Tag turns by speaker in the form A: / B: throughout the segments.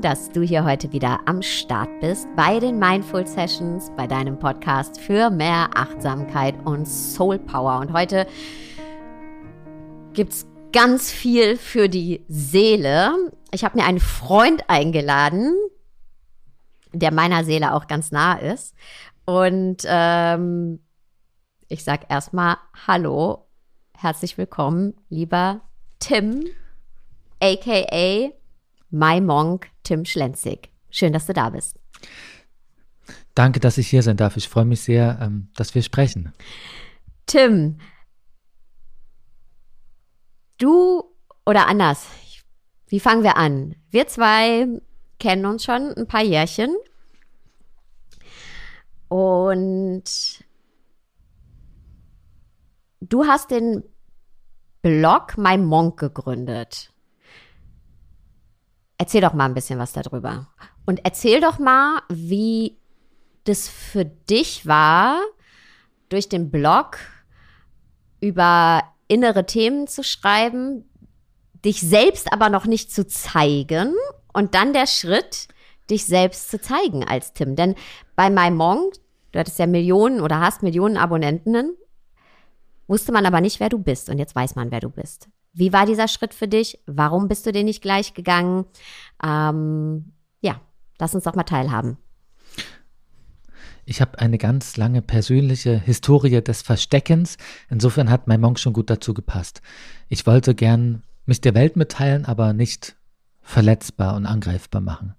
A: Dass du hier heute wieder am Start bist bei den Mindful Sessions, bei deinem Podcast für mehr Achtsamkeit und Soul Power. Und heute gibt es ganz viel für die Seele. Ich habe mir einen Freund eingeladen, der meiner Seele auch ganz nah ist. Und ähm, ich sage erstmal Hallo, herzlich willkommen, lieber Tim, aka My Monk Tim Schlenzig. Schön, dass du da bist.
B: Danke, dass ich hier sein darf. Ich freue mich sehr, ähm, dass wir sprechen.
A: Tim, du oder anders, wie fangen wir an? Wir zwei kennen uns schon ein paar Jährchen. Und du hast den Blog My Monk gegründet. Erzähl doch mal ein bisschen was darüber. Und erzähl doch mal, wie das für dich war, durch den Blog über innere Themen zu schreiben, dich selbst aber noch nicht zu zeigen und dann der Schritt, dich selbst zu zeigen als Tim. Denn bei MyMonk, du hattest ja Millionen oder hast Millionen Abonnentinnen, wusste man aber nicht, wer du bist. Und jetzt weiß man, wer du bist. Wie war dieser Schritt für dich? Warum bist du den nicht gleich gegangen? Ähm, ja, lass uns doch mal teilhaben.
B: Ich habe eine ganz lange persönliche Historie des Versteckens. Insofern hat mein Monk schon gut dazu gepasst. Ich wollte gern mich der Welt mitteilen, aber nicht verletzbar und angreifbar machen.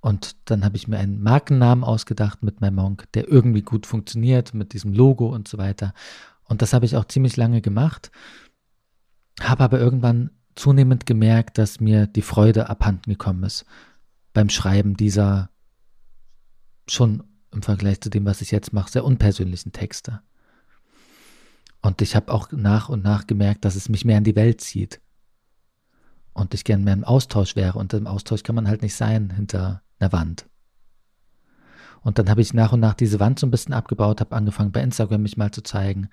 B: Und dann habe ich mir einen Markennamen ausgedacht mit meinem Monk, der irgendwie gut funktioniert, mit diesem Logo und so weiter. Und das habe ich auch ziemlich lange gemacht habe aber irgendwann zunehmend gemerkt, dass mir die Freude abhanden gekommen ist beim Schreiben dieser schon im Vergleich zu dem, was ich jetzt mache, sehr unpersönlichen Texte. Und ich habe auch nach und nach gemerkt, dass es mich mehr in die Welt zieht. Und ich gern mehr im Austausch wäre. Und im Austausch kann man halt nicht sein hinter einer Wand. Und dann habe ich nach und nach diese Wand so ein bisschen abgebaut, habe angefangen bei Instagram mich mal zu zeigen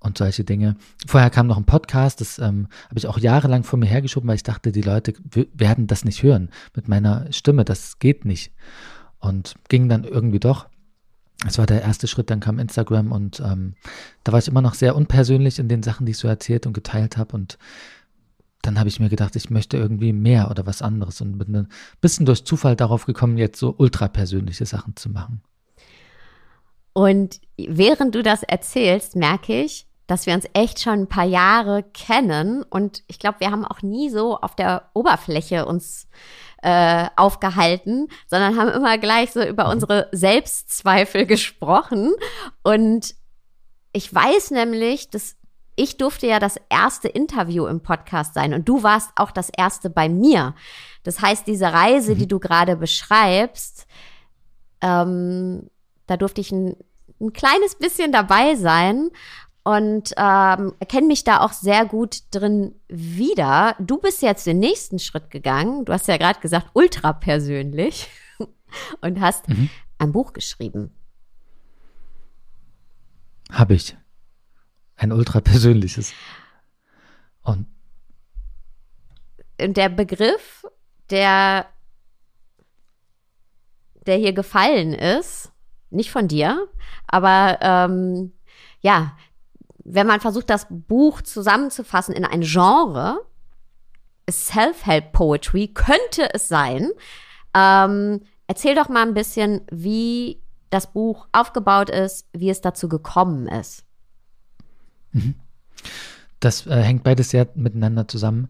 B: und solche Dinge. Vorher kam noch ein Podcast, das ähm, habe ich auch jahrelang vor mir hergeschoben, weil ich dachte, die Leute werden das nicht hören mit meiner Stimme, das geht nicht. Und ging dann irgendwie doch. Das war der erste Schritt, dann kam Instagram und ähm, da war ich immer noch sehr unpersönlich in den Sachen, die ich so erzählt und geteilt habe. Und dann habe ich mir gedacht, ich möchte irgendwie mehr oder was anderes und bin ein bisschen durch Zufall darauf gekommen, jetzt so ultrapersönliche Sachen zu machen.
A: Und während du das erzählst, merke ich, dass wir uns echt schon ein paar Jahre kennen und ich glaube, wir haben auch nie so auf der Oberfläche uns äh, aufgehalten, sondern haben immer gleich so über unsere Selbstzweifel gesprochen. Und ich weiß nämlich, dass ich durfte ja das erste Interview im Podcast sein und du warst auch das erste bei mir. Das heißt, diese Reise, die mhm. du gerade beschreibst, ähm, da durfte ich ein, ein kleines bisschen dabei sein und ähm, erkenne mich da auch sehr gut drin wieder. Du bist jetzt den nächsten Schritt gegangen. Du hast ja gerade gesagt, ultra persönlich und hast mhm. ein Buch geschrieben.
B: Habe ich. Ein ultra persönliches. Und
A: der Begriff, der, der hier gefallen ist, nicht von dir, aber ähm, ja, wenn man versucht, das Buch zusammenzufassen in ein Genre, Self-Help Poetry könnte es sein. Ähm, erzähl doch mal ein bisschen, wie das Buch aufgebaut ist, wie es dazu gekommen ist.
B: Mhm. Das äh, hängt beides sehr miteinander zusammen.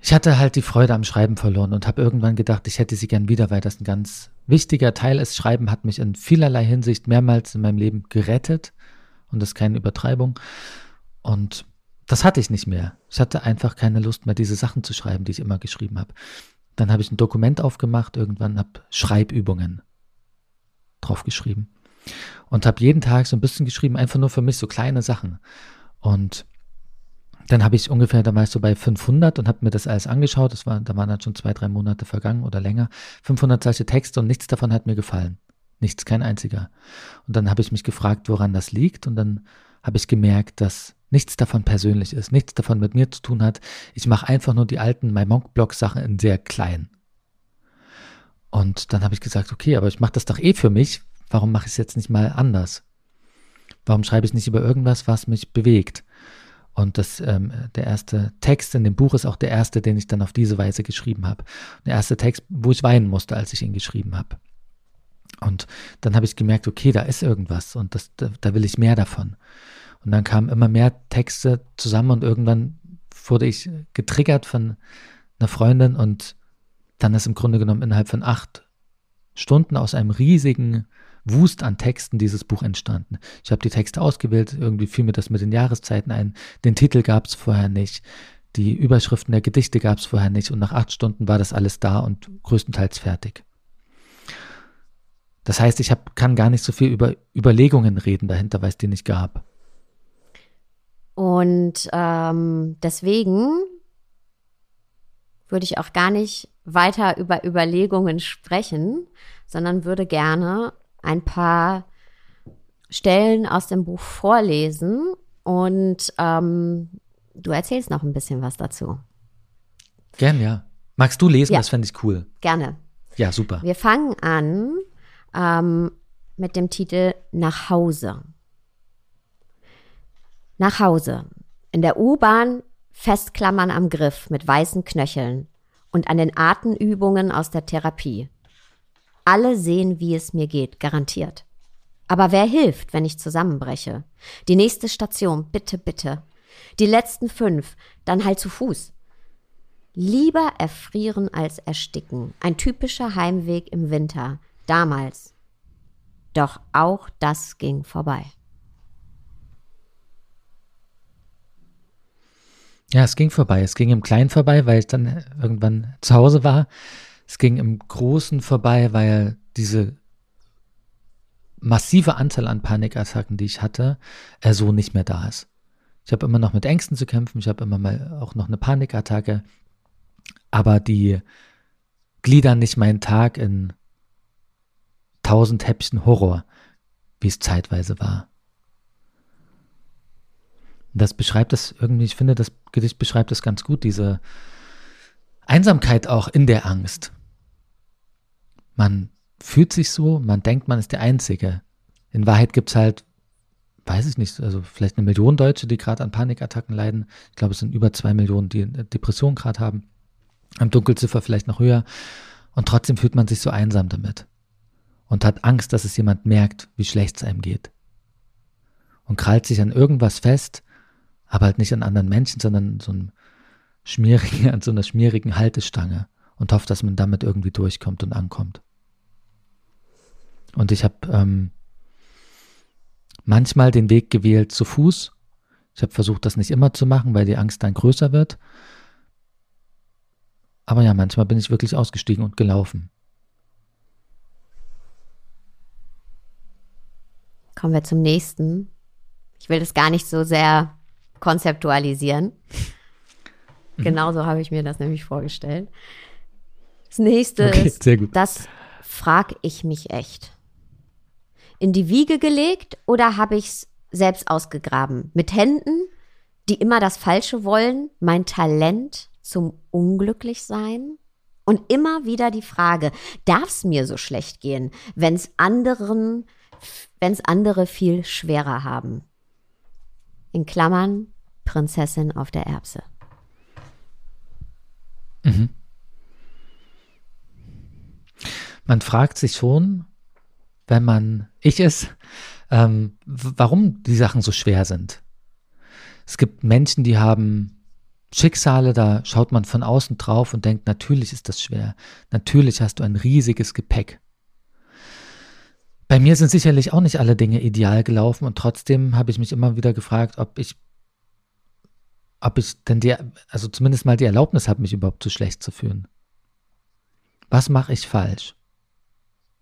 B: Ich hatte halt die Freude am Schreiben verloren und habe irgendwann gedacht, ich hätte sie gern wieder, weil das ein ganz wichtiger Teil ist. Schreiben hat mich in vielerlei Hinsicht mehrmals in meinem Leben gerettet und das ist keine Übertreibung. Und das hatte ich nicht mehr. Ich hatte einfach keine Lust mehr, diese Sachen zu schreiben, die ich immer geschrieben habe. Dann habe ich ein Dokument aufgemacht, irgendwann habe Schreibübungen drauf geschrieben und habe jeden Tag so ein bisschen geschrieben, einfach nur für mich so kleine Sachen. Und dann habe ich ungefähr, da war ich so bei 500 und habe mir das alles angeschaut. Das war, da waren dann schon zwei, drei Monate vergangen oder länger. 500 solche Texte und nichts davon hat mir gefallen. Nichts, kein einziger. Und dann habe ich mich gefragt, woran das liegt. Und dann habe ich gemerkt, dass nichts davon persönlich ist, nichts davon mit mir zu tun hat. Ich mache einfach nur die alten My Monk Blog Sachen in sehr klein. Und dann habe ich gesagt, okay, aber ich mache das doch eh für mich. Warum mache ich es jetzt nicht mal anders? Warum schreibe ich nicht über irgendwas, was mich bewegt? Und das, ähm, der erste Text in dem Buch ist auch der erste, den ich dann auf diese Weise geschrieben habe. Der erste Text, wo ich weinen musste, als ich ihn geschrieben habe. Und dann habe ich gemerkt, okay, da ist irgendwas und das, da, da will ich mehr davon. Und dann kamen immer mehr Texte zusammen und irgendwann wurde ich getriggert von einer Freundin und dann ist im Grunde genommen innerhalb von acht Stunden aus einem riesigen Wust an Texten dieses Buch entstanden. Ich habe die Texte ausgewählt, irgendwie fiel mir das mit den Jahreszeiten ein. Den Titel gab es vorher nicht. Die Überschriften der Gedichte gab es vorher nicht und nach acht Stunden war das alles da und größtenteils fertig. Das heißt, ich hab, kann gar nicht so viel über Überlegungen reden dahinter, weil es die nicht gab.
A: Und ähm, deswegen würde ich auch gar nicht weiter über Überlegungen sprechen, sondern würde gerne ein paar Stellen aus dem Buch vorlesen und ähm, du erzählst noch ein bisschen was dazu.
B: Gern, ja. Magst du lesen? Ja. Das fände ich cool.
A: Gerne.
B: Ja, super.
A: Wir fangen an ähm, mit dem Titel Nach Hause. Nach Hause. In der U-Bahn festklammern am Griff mit weißen Knöcheln und an den Atemübungen aus der Therapie. Alle sehen, wie es mir geht, garantiert. Aber wer hilft, wenn ich zusammenbreche? Die nächste Station, bitte, bitte. Die letzten fünf, dann halt zu Fuß. Lieber erfrieren als ersticken. Ein typischer Heimweg im Winter. Damals. Doch auch das ging vorbei.
B: Ja, es ging vorbei. Es ging im Kleinen vorbei, weil ich dann irgendwann zu Hause war. Es ging im Großen vorbei, weil diese massive Anzahl an Panikattacken, die ich hatte, er so nicht mehr da ist. Ich habe immer noch mit Ängsten zu kämpfen, ich habe immer mal auch noch eine Panikattacke, aber die gliedern nicht meinen Tag in tausend Häppchen Horror, wie es zeitweise war. Das beschreibt das irgendwie, ich finde, das Gedicht beschreibt das ganz gut, diese Einsamkeit auch in der Angst. Man fühlt sich so, man denkt, man ist der Einzige. In Wahrheit gibt es halt, weiß ich nicht, also vielleicht eine Million Deutsche, die gerade an Panikattacken leiden. Ich glaube, es sind über zwei Millionen, die Depressionen gerade haben. Am Dunkelziffer vielleicht noch höher. Und trotzdem fühlt man sich so einsam damit. Und hat Angst, dass es jemand merkt, wie schlecht es einem geht. Und krallt sich an irgendwas fest, aber halt nicht an anderen Menschen, sondern so einem schmierigen, an so einer schmierigen Haltestange und hofft, dass man damit irgendwie durchkommt und ankommt. Und ich habe ähm, manchmal den Weg gewählt zu Fuß. Ich habe versucht, das nicht immer zu machen, weil die Angst dann größer wird. Aber ja, manchmal bin ich wirklich ausgestiegen und gelaufen.
A: Kommen wir zum nächsten. Ich will das gar nicht so sehr konzeptualisieren. Mhm. Genauso habe ich mir das nämlich vorgestellt. Das nächste okay, ist, das frage ich mich echt in die Wiege gelegt oder habe ich es selbst ausgegraben? Mit Händen, die immer das Falsche wollen, mein Talent zum Unglücklichsein? Und immer wieder die Frage, darf es mir so schlecht gehen, wenn es anderen, wenn es andere viel schwerer haben? In Klammern, Prinzessin auf der Erbse.
B: Mhm. Man fragt sich schon, wenn man ich ist, ähm, warum die Sachen so schwer sind. Es gibt Menschen, die haben Schicksale, da schaut man von außen drauf und denkt, natürlich ist das schwer. Natürlich hast du ein riesiges Gepäck. Bei mir sind sicherlich auch nicht alle Dinge ideal gelaufen und trotzdem habe ich mich immer wieder gefragt, ob ich, ob ich denn die, also zumindest mal die Erlaubnis habe, mich überhaupt so schlecht zu fühlen. Was mache ich falsch?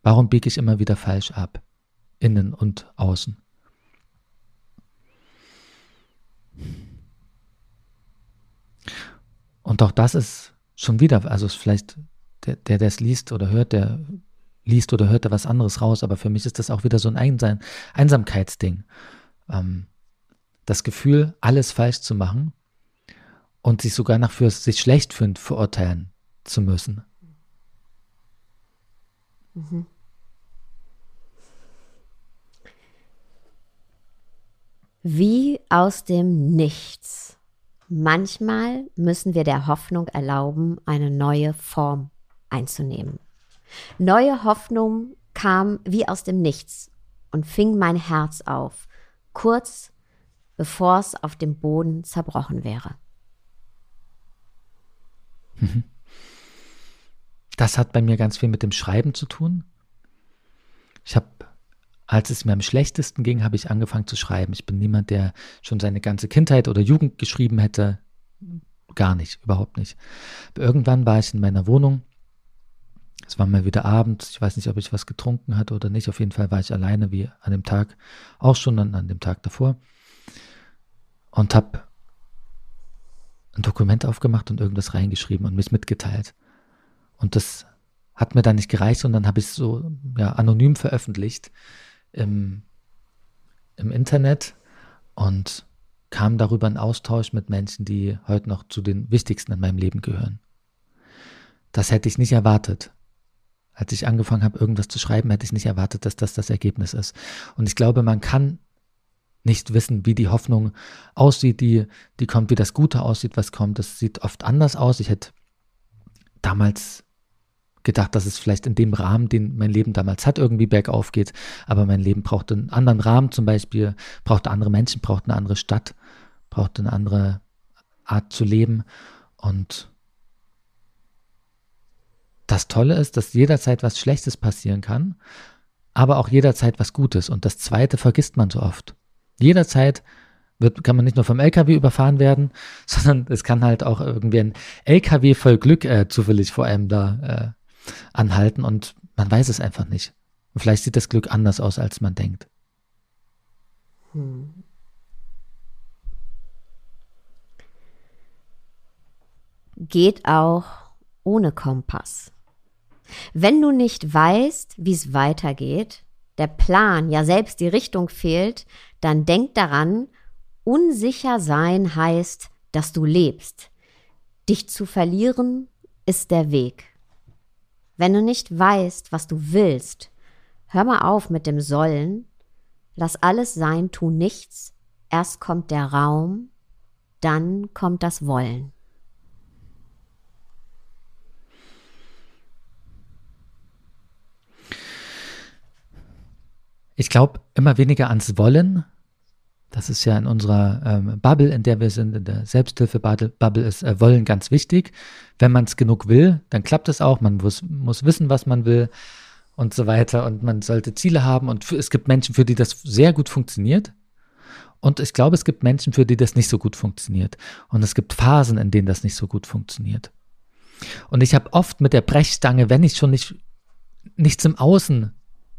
B: Warum biege ich immer wieder falsch ab? Innen und außen. Und auch das ist schon wieder, also vielleicht der, der das liest oder hört, der liest oder hört da was anderes raus, aber für mich ist das auch wieder so ein Einsam Einsamkeitsding. Ähm, das Gefühl, alles falsch zu machen und sich sogar nach für sich schlecht fühlen, verurteilen zu müssen. Mhm.
A: Wie aus dem Nichts. Manchmal müssen wir der Hoffnung erlauben, eine neue Form einzunehmen. Neue Hoffnung kam wie aus dem Nichts und fing mein Herz auf, kurz bevor es auf dem Boden zerbrochen wäre.
B: Das hat bei mir ganz viel mit dem Schreiben zu tun. Ich habe, als es mir am schlechtesten ging, habe ich angefangen zu schreiben. Ich bin niemand, der schon seine ganze Kindheit oder Jugend geschrieben hätte. Gar nicht, überhaupt nicht. Irgendwann war ich in meiner Wohnung. Es war mal wieder Abend. Ich weiß nicht, ob ich was getrunken hatte oder nicht. Auf jeden Fall war ich alleine, wie an dem Tag, auch schon an, an dem Tag davor. Und habe ein Dokument aufgemacht und irgendwas reingeschrieben und mich mitgeteilt. Und das hat mir dann nicht gereicht und dann habe ich es so ja, anonym veröffentlicht im, im Internet und kam darüber in Austausch mit Menschen, die heute noch zu den wichtigsten in meinem Leben gehören. Das hätte ich nicht erwartet. Als ich angefangen habe, irgendwas zu schreiben, hätte ich nicht erwartet, dass das das Ergebnis ist. Und ich glaube, man kann nicht wissen, wie die Hoffnung aussieht, die, die kommt, wie das Gute aussieht, was kommt. Das sieht oft anders aus. Ich hätte damals gedacht, dass es vielleicht in dem Rahmen, den mein Leben damals hat, irgendwie bergauf geht. Aber mein Leben braucht einen anderen Rahmen zum Beispiel, braucht andere Menschen, braucht eine andere Stadt, braucht eine andere Art zu leben. Und das Tolle ist, dass jederzeit was Schlechtes passieren kann, aber auch jederzeit was Gutes. Und das Zweite vergisst man so oft. Jederzeit wird, kann man nicht nur vom LKW überfahren werden, sondern es kann halt auch irgendwie ein LKW voll Glück äh, zufällig vor einem da äh, anhalten und man weiß es einfach nicht. Und vielleicht sieht das Glück anders aus, als man denkt. Hm.
A: Geht auch ohne Kompass. Wenn du nicht weißt, wie es weitergeht, der Plan, ja selbst die Richtung fehlt, dann denk daran, unsicher sein heißt, dass du lebst. Dich zu verlieren ist der Weg. Wenn du nicht weißt, was du willst, hör mal auf mit dem Sollen, lass alles sein, tu nichts, erst kommt der Raum, dann kommt das Wollen.
B: Ich glaube immer weniger ans Wollen. Das ist ja in unserer ähm, Bubble, in der wir sind, in der Selbsthilfe-Bubble ist äh, Wollen ganz wichtig. Wenn man es genug will, dann klappt es auch. Man muss, muss wissen, was man will und so weiter. Und man sollte Ziele haben. Und für, es gibt Menschen, für die das sehr gut funktioniert. Und ich glaube, es gibt Menschen, für die das nicht so gut funktioniert. Und es gibt Phasen, in denen das nicht so gut funktioniert. Und ich habe oft mit der Brechstange, wenn ich schon nicht nichts im Außen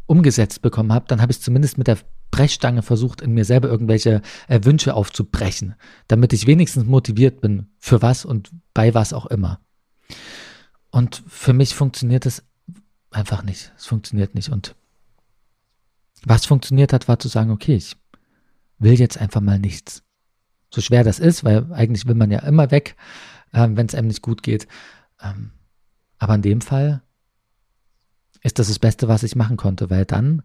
B: umgesetzt bekommen habe, dann habe ich zumindest mit der Brechstange versucht, in mir selber irgendwelche äh, Wünsche aufzubrechen, damit ich wenigstens motiviert bin, für was und bei was auch immer. Und für mich funktioniert es einfach nicht. Es funktioniert nicht. Und was funktioniert hat, war zu sagen, okay, ich will jetzt einfach mal nichts. So schwer das ist, weil eigentlich will man ja immer weg, äh, wenn es einem nicht gut geht. Ähm, aber in dem Fall ist das das Beste, was ich machen konnte, weil dann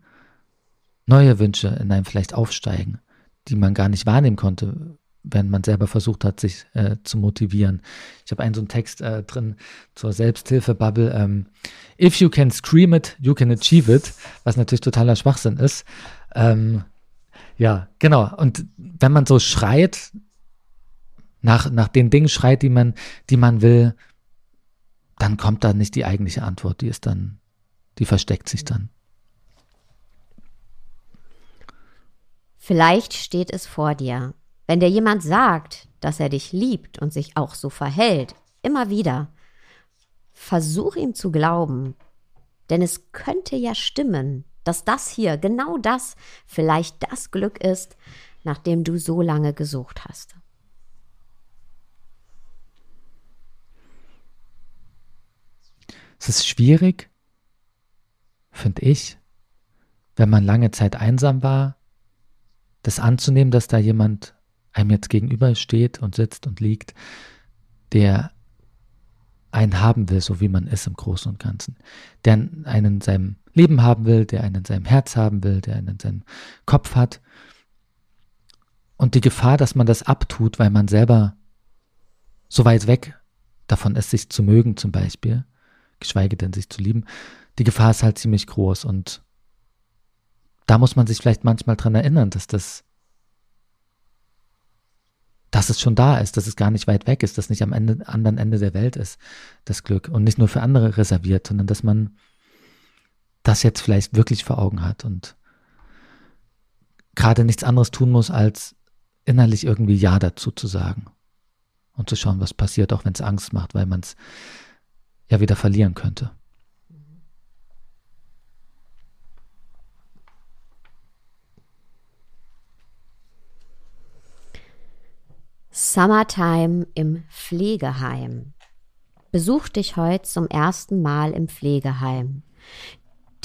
B: neue Wünsche in einem vielleicht aufsteigen, die man gar nicht wahrnehmen konnte, wenn man selber versucht hat, sich äh, zu motivieren. Ich habe einen so einen Text äh, drin zur Selbsthilfe-Bubble. Ähm, If you can scream it, you can achieve it, was natürlich totaler Schwachsinn ist. Ähm, ja, genau. Und wenn man so schreit, nach, nach den Dingen schreit, die man, die man will, dann kommt da nicht die eigentliche Antwort. Die ist dann die versteckt sich dann.
A: Vielleicht steht es vor dir. Wenn dir jemand sagt, dass er dich liebt und sich auch so verhält, immer wieder, versuch ihm zu glauben. Denn es könnte ja stimmen, dass das hier, genau das, vielleicht das Glück ist, nach dem du so lange gesucht hast.
B: Es ist schwierig, finde ich, wenn man lange Zeit einsam war, das anzunehmen, dass da jemand einem jetzt gegenüber steht und sitzt und liegt, der einen haben will, so wie man ist im Großen und Ganzen, der einen in seinem Leben haben will, der einen in seinem Herz haben will, der einen in seinem Kopf hat. Und die Gefahr, dass man das abtut, weil man selber so weit weg davon ist, sich zu mögen zum Beispiel, geschweige denn sich zu lieben, die Gefahr ist halt ziemlich groß. Und da muss man sich vielleicht manchmal dran erinnern, dass das dass es schon da ist, dass es gar nicht weit weg ist, dass nicht am Ende, anderen Ende der Welt ist, das Glück. Und nicht nur für andere reserviert, sondern dass man das jetzt vielleicht wirklich vor Augen hat und gerade nichts anderes tun muss, als innerlich irgendwie Ja dazu zu sagen und zu schauen, was passiert, auch wenn es Angst macht, weil man es ja wieder verlieren könnte.
A: Summertime im Pflegeheim. Besuch dich heute zum ersten Mal im Pflegeheim.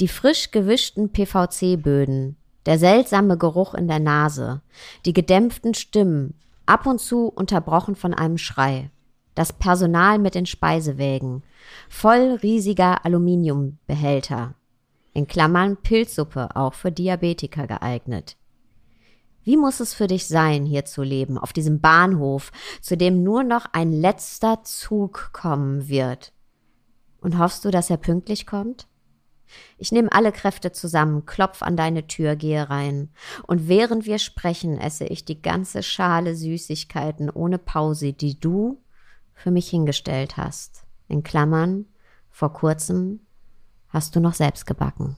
A: Die frisch gewischten PVC-Böden, der seltsame Geruch in der Nase, die gedämpften Stimmen, ab und zu unterbrochen von einem Schrei. Das Personal mit den Speisewägen, voll riesiger Aluminiumbehälter. In Klammern Pilzsuppe, auch für Diabetiker geeignet. Wie muss es für dich sein, hier zu leben, auf diesem Bahnhof, zu dem nur noch ein letzter Zug kommen wird? Und hoffst du, dass er pünktlich kommt? Ich nehme alle Kräfte zusammen, klopf an deine Tür, gehe rein. Und während wir sprechen, esse ich die ganze Schale Süßigkeiten ohne Pause, die du für mich hingestellt hast. In Klammern, vor kurzem hast du noch selbst gebacken.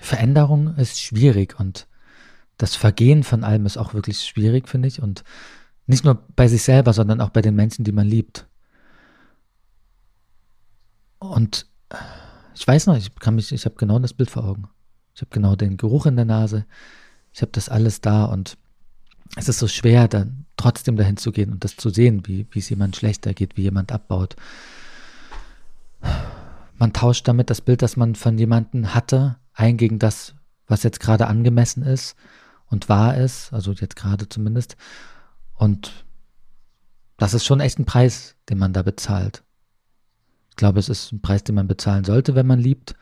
B: Veränderung ist schwierig und das Vergehen von allem ist auch wirklich schwierig, finde ich. Und nicht nur bei sich selber, sondern auch bei den Menschen, die man liebt. Und ich weiß noch, ich kann mich, ich habe genau das Bild vor Augen. Ich habe genau den Geruch in der Nase. Ich habe das alles da und es ist so schwer, dann trotzdem dahin zu gehen und das zu sehen, wie, wie es jemand schlechter geht, wie jemand abbaut. Man tauscht damit das Bild, das man von jemandem hatte, ein gegen das, was jetzt gerade angemessen ist und wahr ist, also jetzt gerade zumindest. Und das ist schon echt ein Preis, den man da bezahlt. Ich glaube, es ist ein Preis, den man bezahlen sollte, wenn man liebt,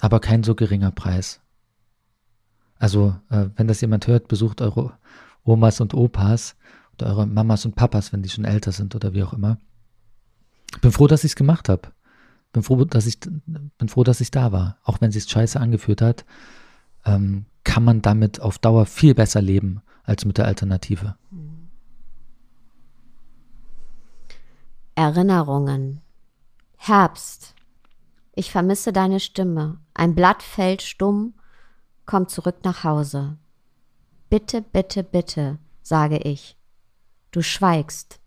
B: aber kein so geringer Preis. Also, äh, wenn das jemand hört, besucht eure Omas und Opas oder eure Mamas und Papas, wenn die schon älter sind oder wie auch immer. Ich bin froh, dass ich es gemacht habe bin froh, dass ich, bin froh, dass ich da war. Auch wenn es sich scheiße angefühlt hat, ähm, kann man damit auf Dauer viel besser leben als mit der Alternative.
A: Erinnerungen. Herbst. Ich vermisse deine Stimme. Ein Blatt fällt stumm, komm zurück nach Hause. Bitte, bitte, bitte, sage ich. Du schweigst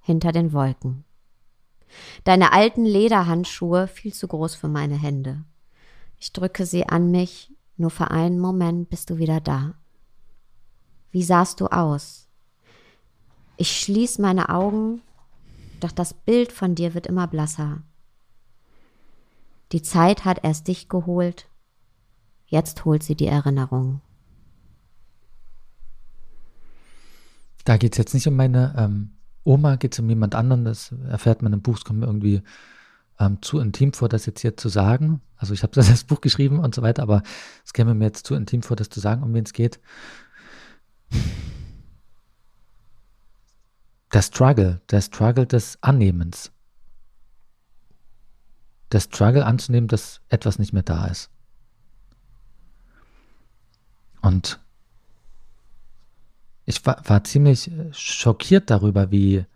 A: hinter den Wolken. Deine alten Lederhandschuhe viel zu groß für meine Hände. Ich drücke sie an mich, nur für einen Moment bist du wieder da. Wie sahst du aus? Ich schließ meine Augen, doch das Bild von dir wird immer blasser. Die Zeit hat erst dich geholt, jetzt holt sie die Erinnerung.
B: Da geht es jetzt nicht um meine ähm, Oma geht es um jemand anderen, das erfährt man im Buch, es kommt mir irgendwie ähm, zu intim vor, das jetzt hier zu sagen. Also ich habe das, das Buch geschrieben und so weiter, aber es käme mir jetzt zu intim vor, das zu sagen, um wen es geht. Der Struggle, der Struggle des Annehmens. Der Struggle anzunehmen, dass etwas nicht mehr da ist. Und ich war, war ziemlich äh, schockiert darüber, wie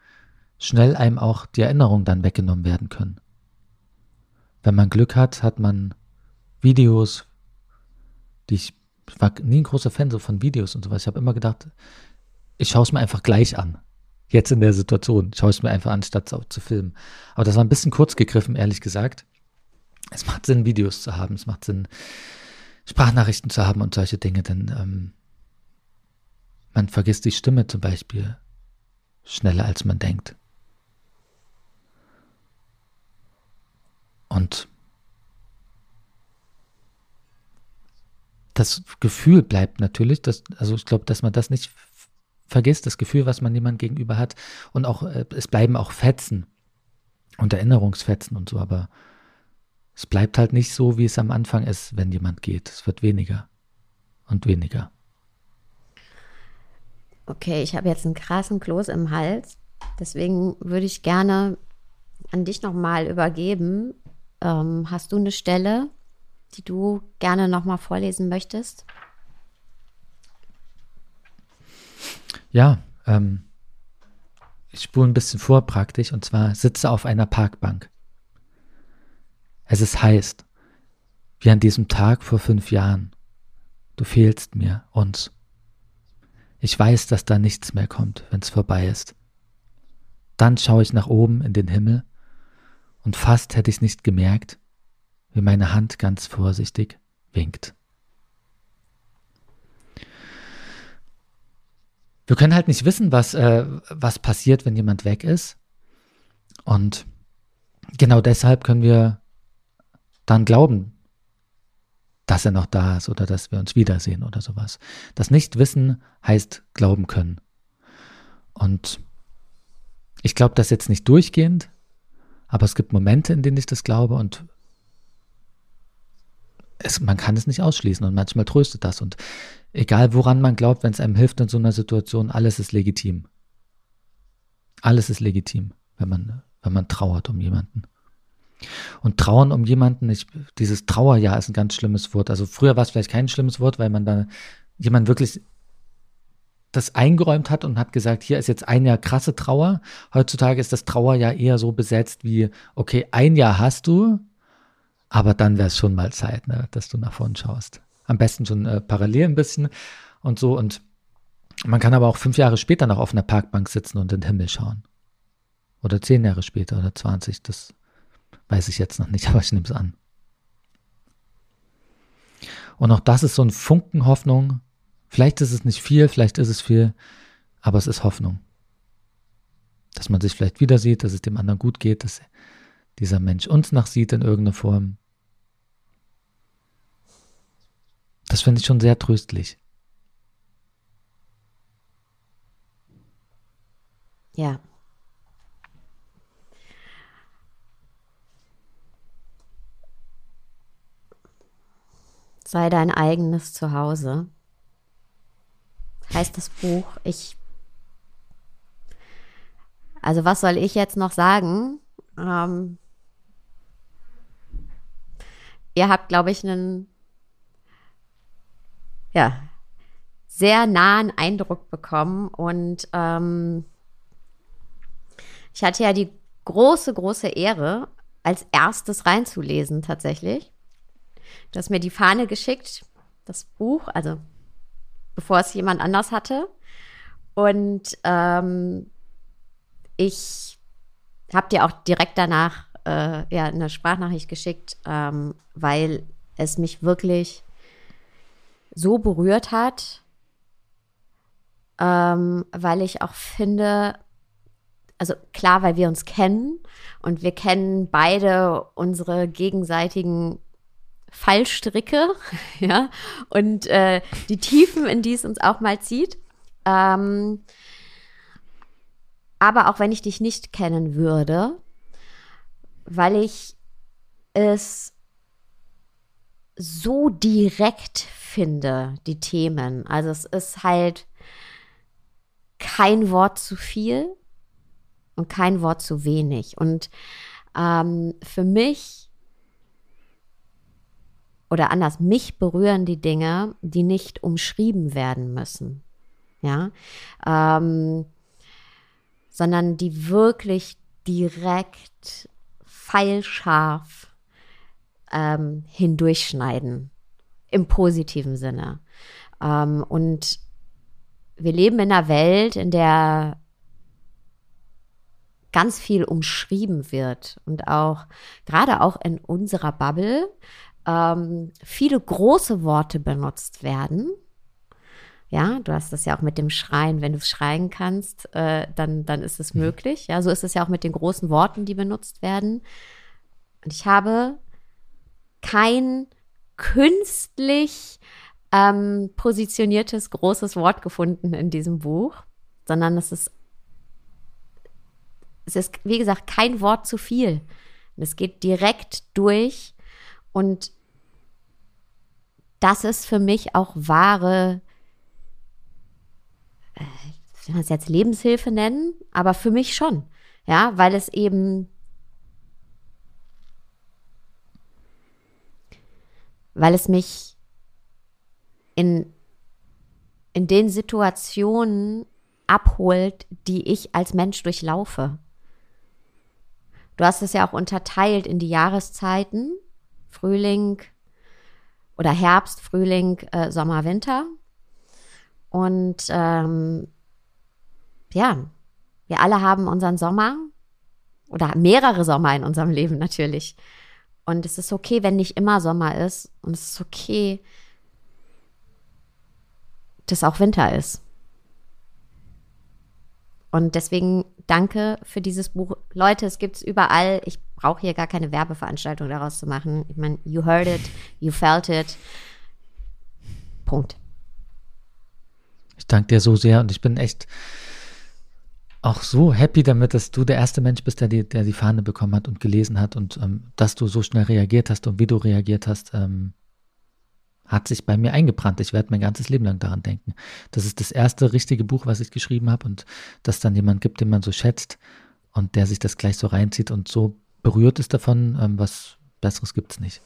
B: schnell einem auch die Erinnerungen dann weggenommen werden können. Wenn man Glück hat, hat man Videos, die ich, ich war nie ein großer Fan so von Videos und sowas. Ich habe immer gedacht, ich schaue es mir einfach gleich an. Jetzt in der Situation. Ich schaue es mir einfach an, statt es zu filmen. Aber das war ein bisschen kurz gegriffen, ehrlich gesagt. Es macht Sinn, Videos zu haben. Es macht Sinn, Sprachnachrichten zu haben und solche Dinge, denn ähm, man vergisst die Stimme zum Beispiel schneller als man denkt. Und das Gefühl bleibt natürlich, dass, also ich glaube, dass man das nicht vergisst, das Gefühl, was man jemand gegenüber hat. Und auch, äh, es bleiben auch Fetzen und Erinnerungsfetzen und so, aber es bleibt halt nicht so, wie es am Anfang ist, wenn jemand geht. Es wird weniger und weniger.
A: Okay, ich habe jetzt einen krassen Kloß im Hals. Deswegen würde ich gerne an dich nochmal übergeben. Ähm, hast du eine Stelle, die du gerne nochmal vorlesen möchtest?
B: Ja, ähm, ich spule ein bisschen vor praktisch und zwar sitze auf einer Parkbank. Es ist heiß, wie an diesem Tag vor fünf Jahren. Du fehlst mir, uns. Ich weiß, dass da nichts mehr kommt, wenn's vorbei ist. Dann schaue ich nach oben in den Himmel und fast hätte ich's nicht gemerkt, wie meine Hand ganz vorsichtig winkt. Wir können halt nicht wissen, was, äh, was passiert, wenn jemand weg ist. Und genau deshalb können wir dann glauben, dass er noch da ist oder dass wir uns wiedersehen oder sowas. Das Nichtwissen heißt glauben können. Und ich glaube das jetzt nicht durchgehend, aber es gibt Momente, in denen ich das glaube und es, man kann es nicht ausschließen und manchmal tröstet das. Und egal woran man glaubt, wenn es einem hilft in so einer Situation, alles ist legitim. Alles ist legitim, wenn man, wenn man trauert um jemanden. Und trauern um jemanden, ich, dieses Trauerjahr ist ein ganz schlimmes Wort. Also früher war es vielleicht kein schlimmes Wort, weil man da jemand wirklich das eingeräumt hat und hat gesagt, hier ist jetzt ein Jahr krasse Trauer. Heutzutage ist das Trauerjahr eher so besetzt wie, okay, ein Jahr hast du, aber dann wäre es schon mal Zeit, ne, dass du nach vorn schaust. Am besten schon äh, parallel ein bisschen und so. Und man kann aber auch fünf Jahre später noch auf einer Parkbank sitzen und in den Himmel schauen. Oder zehn Jahre später oder 20, das weiß ich jetzt noch nicht, aber ich nehme es an. Und auch das ist so ein Funken Hoffnung. Vielleicht ist es nicht viel, vielleicht ist es viel, aber es ist Hoffnung. Dass man sich vielleicht wieder sieht, dass es dem anderen gut geht, dass dieser Mensch uns nachsieht in irgendeiner Form. Das finde ich schon sehr tröstlich.
A: Ja. Sei dein eigenes Zuhause. Heißt das Buch. Ich. Also, was soll ich jetzt noch sagen? Ähm, ihr habt, glaube ich, einen ja, sehr nahen Eindruck bekommen. Und ähm, ich hatte ja die große, große Ehre, als erstes reinzulesen tatsächlich. Du hast mir die Fahne geschickt, das Buch, also bevor es jemand anders hatte. Und ähm, ich habe dir auch direkt danach äh, ja, eine Sprachnachricht geschickt, ähm, weil es mich wirklich so berührt hat, ähm, weil ich auch finde, also klar, weil wir uns kennen und wir kennen beide unsere gegenseitigen Fallstricke, ja, und äh, die Tiefen, in die es uns auch mal zieht. Ähm, aber auch wenn ich dich nicht kennen würde, weil ich es so direkt finde, die Themen. Also es ist halt kein Wort zu viel und kein Wort zu wenig. Und ähm, für mich oder anders, mich berühren die Dinge, die nicht umschrieben werden müssen. Ja, ähm, sondern die wirklich direkt pfeilscharf ähm, hindurchschneiden. Im positiven Sinne. Ähm, und wir leben in einer Welt, in der ganz viel umschrieben wird und auch gerade auch in unserer Bubble ähm, viele große Worte benutzt werden. Ja, du hast das ja auch mit dem Schreien. Wenn du schreien kannst, äh, dann, dann ist es mhm. möglich. Ja, so ist es ja auch mit den großen Worten, die benutzt werden. Und ich habe kein künstlich ähm, positioniertes, großes Wort gefunden in diesem Buch, sondern es ist, es ist, wie gesagt, kein Wort zu viel. Es geht direkt durch und das ist für mich auch wahre, äh, will man es jetzt Lebenshilfe nennen, aber für mich schon. Ja, weil es eben weil es mich in, in den Situationen abholt, die ich als Mensch durchlaufe. Du hast es ja auch unterteilt in die Jahreszeiten, Frühling oder Herbst, Frühling, äh, Sommer, Winter. Und ähm, ja, wir alle haben unseren Sommer oder mehrere Sommer in unserem Leben natürlich. Und es ist okay, wenn nicht immer Sommer ist. Und es ist okay, dass auch Winter ist. Und deswegen danke für dieses Buch. Leute, es gibt es überall. Ich brauche hier gar keine Werbeveranstaltung daraus zu machen. Ich meine, you heard it, you felt it. Punkt.
B: Ich danke dir so sehr und ich bin echt auch so happy damit, dass du der erste Mensch bist, der die, der die Fahne bekommen hat und gelesen hat und ähm, dass du so schnell reagiert hast und wie du reagiert hast, ähm, hat sich bei mir eingebrannt. Ich werde mein ganzes Leben lang daran denken. Das ist das erste richtige Buch, was ich geschrieben habe und dass dann jemand gibt, den man so schätzt und der sich das gleich so reinzieht und so berührt ist davon, ähm, was Besseres gibt es nicht.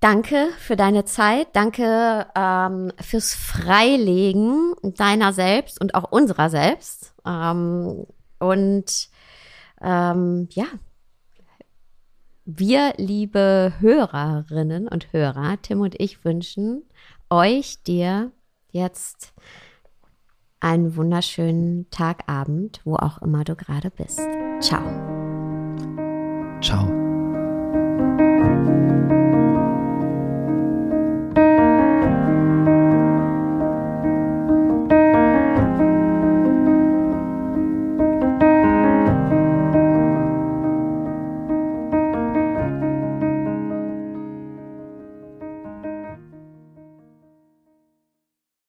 A: Danke für deine Zeit. Danke ähm, fürs Freilegen deiner selbst und auch unserer selbst. Ähm, und ähm, ja, wir, liebe Hörerinnen und Hörer, Tim und ich wünschen euch, dir jetzt einen wunderschönen Tagabend, wo auch immer du gerade bist. Ciao.
B: Ciao.